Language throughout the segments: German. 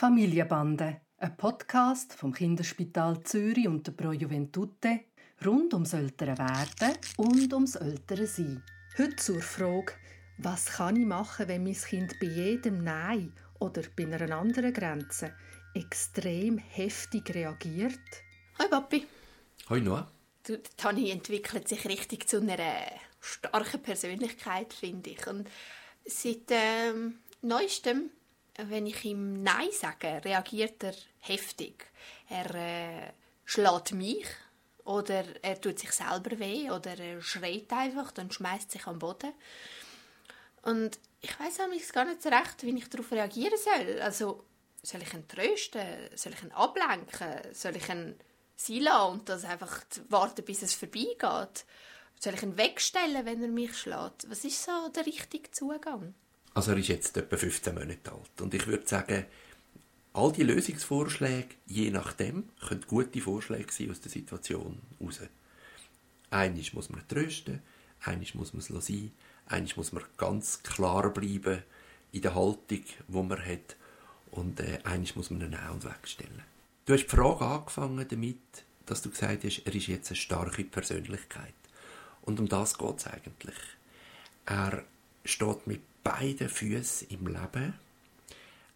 Familienbande, ein Podcast vom Kinderspital Zürich und der Pro Juventute rund ums ältere Werden und ums ältere Sein. Heute zur Frage, was kann ich machen, wenn mein Kind bei jedem Nein oder bei einer anderen Grenze extrem heftig reagiert? Hi Papi. Hoi Noah. Du, Tani entwickelt sich richtig zu einer starken Persönlichkeit, finde ich. Und seit ähm, neuestem, wenn ich ihm Nein sage, reagiert er heftig. Er äh, schlägt mich oder er tut sich selber weh oder er schreit einfach, dann schmeißt sich am Boden. Und ich weiß auch gar nicht so recht, wie ich darauf reagieren soll. Also soll ich ihn trösten? Soll ich ihn ablenken? Soll ich ihn sein und das einfach warten, bis es vorbeigeht? Soll ich ihn wegstellen, wenn er mich schlägt? Was ist so der richtige Zugang? Also er ist jetzt etwa 15 Monate alt und ich würde sagen, all die Lösungsvorschläge, je nachdem, können gute Vorschläge sein aus der Situation heraus. Eines muss man trösten, eines muss man es sein, eines muss man ganz klar bleiben in der Haltung, die man hat und äh, eines muss man dann auch wegstellen. Du hast die Frage angefangen damit, dass du gesagt hast, er ist jetzt eine starke Persönlichkeit. Und um das geht es eigentlich. Er steht mit beiden Füßen im Leben.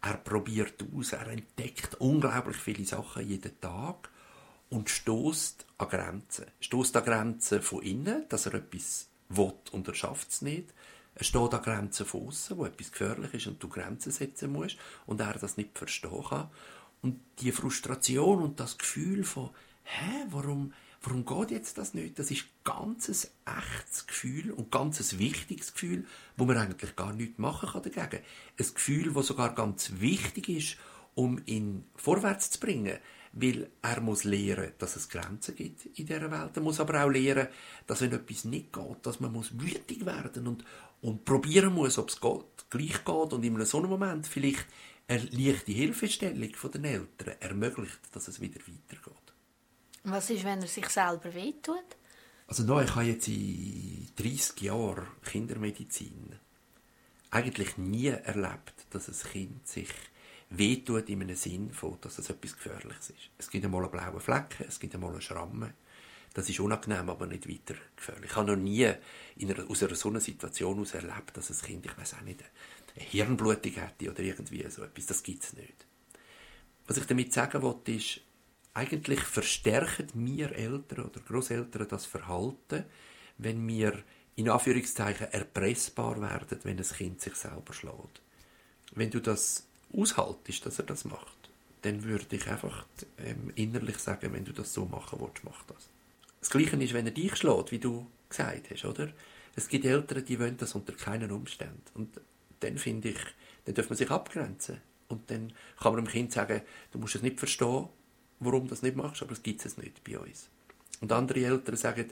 Er probiert aus, er entdeckt unglaublich viele Sachen jeden Tag und stoßt an Grenzen. Stoßt an Grenzen von innen, dass er etwas will und er schafft es nicht. Er steht an Grenzen von außen, wo etwas gefährlich ist und du Grenzen setzen musst und er das nicht verstehen kann. Und die Frustration und das Gefühl von, hä, warum, warum geht jetzt das nicht? Das ist ganz ein echtes Gefühl und ganz ein wichtiges Gefühl, wo man eigentlich gar nichts machen kann dagegen. Ein Gefühl, das sogar ganz wichtig ist, um ihn vorwärts zu bringen. Weil er muss lernen, dass es Grenzen gibt in dieser Welt. Er muss aber auch lernen, dass wenn etwas nicht geht, dass man muss wütig werden und, und probieren muss, ob es geht, gleich geht und in so einem Moment vielleicht eine leichte Hilfestellung von den Eltern ermöglicht, dass es wieder weitergeht. Was ist, wenn er sich selber wehtut? Also no, ich habe jetzt in 30 Jahren Kindermedizin eigentlich nie erlebt, dass ein Kind sich wehtut in einem Sinn von, dass es etwas Gefährliches ist. Es gibt einmal einen blauen Flecken, es gibt einmal eine Schramme. Das ist unangenehm, aber nicht weiter gefährlich. Ich habe noch nie in einer, aus einer so einer Situation heraus erlebt, dass ein Kind, ich weiß auch nicht, eine Hirnblutung hätte oder irgendwie so etwas. Das gibt es nicht. Was ich damit sagen wollte, ist, eigentlich verstärken wir Eltern oder Großeltern das Verhalten, wenn wir in Anführungszeichen erpressbar werden, wenn ein Kind sich selber schlägt. Wenn du das aushaltest, dass er das macht, dann würde ich einfach ähm, innerlich sagen, wenn du das so machen willst, mach das. Das Gleiche ist, wenn er dich schlägt, wie du gesagt hast, oder? Es gibt Eltern, die wollen das unter keinen Umständen. Und dann finde ich, dann darf man sich abgrenzen. Und dann kann man dem Kind sagen, du musst es nicht verstehen, warum du das nicht machst, aber es gibt es nicht bei uns. Und andere Eltern sagen,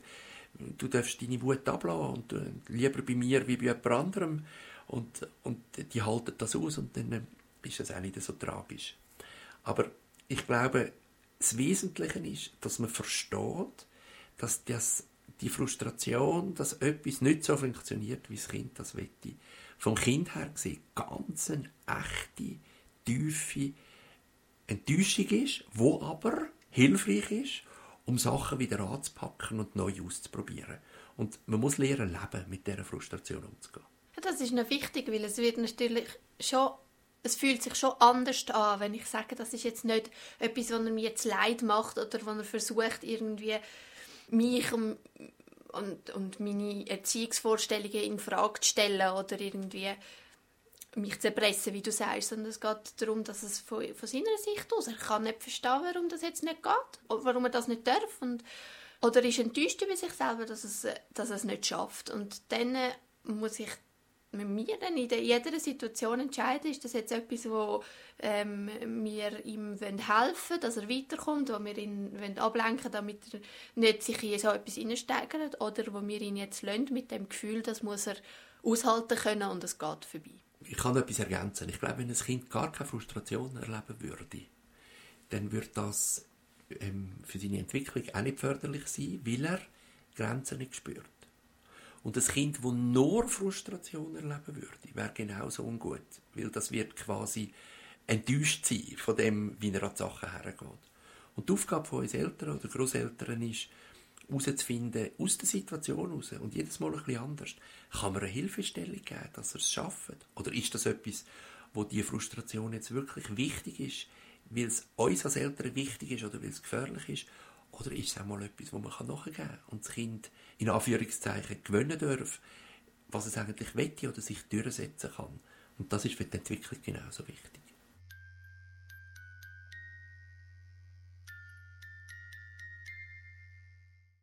du darfst deine Wut ablassen und äh, lieber bei mir wie bei jemand anderem. Und, und die halten das aus und dann ist es auch nicht so tragisch. Aber ich glaube, das Wesentliche ist, dass man versteht, dass das, die Frustration, dass etwas nicht so funktioniert, wie das Kind das wette, vom Kind her gesehen ganz eine echte, tiefe Enttäuschung ist, wo aber hilfreich ist, um Sachen wieder anzupacken und neu auszuprobieren. Und man muss lernen, leben mit dieser Frustration umzugehen. Das ist noch wichtig, weil es wird natürlich schon es fühlt sich schon anders an, wenn ich sage, das ist jetzt nicht etwas, was mir jetzt leid macht oder wo er versucht, irgendwie mich und, und, und meine Erziehungsvorstellungen in Frage zu stellen oder irgendwie mich zu erpressen, wie du sagst, sondern es geht darum, dass es von, von seiner Sicht aus, er kann nicht verstehen, warum das jetzt nicht geht, warum er das nicht darf und, oder ist enttäuscht über sich selber, dass es, dass es nicht schafft und dann muss ich mit mir dann in jeder Situation entscheiden, ist das jetzt etwas, wo ähm, wir ihm helfen wollen, dass er weiterkommt, wo wir ihn wollen ablenken damit er nicht sich in so etwas hineinsteigert, oder wo wir ihn jetzt lassen, mit dem Gefühl, das muss er aushalten können und es geht vorbei. Ich kann etwas ergänzen. Ich glaube, wenn ein Kind gar keine Frustration erleben würde, dann würde das ähm, für seine Entwicklung auch nicht förderlich sein, weil er Grenzen nicht spürt. Und das Kind, das nur Frustration erleben würde, wäre genauso ungut. Weil das wird quasi enttäuscht sein von dem, wie er an die Sachen hergeht. Und die Aufgabe von uns Eltern oder Großeltern ist, herauszufinden, aus der Situation heraus, und jedes Mal ein bisschen anders, kann man eine Hilfestellung geben, dass er es schafft? Oder ist das etwas, wo die Frustration jetzt wirklich wichtig ist, weil es uns als Eltern wichtig ist oder weil es gefährlich ist? Oder ist es auch mal etwas, wo man nachgeben kann und das Kind in Anführungszeichen gewöhnen darf, was es eigentlich wette oder sich durchsetzen kann? Und das ist für die Entwicklung genauso wichtig.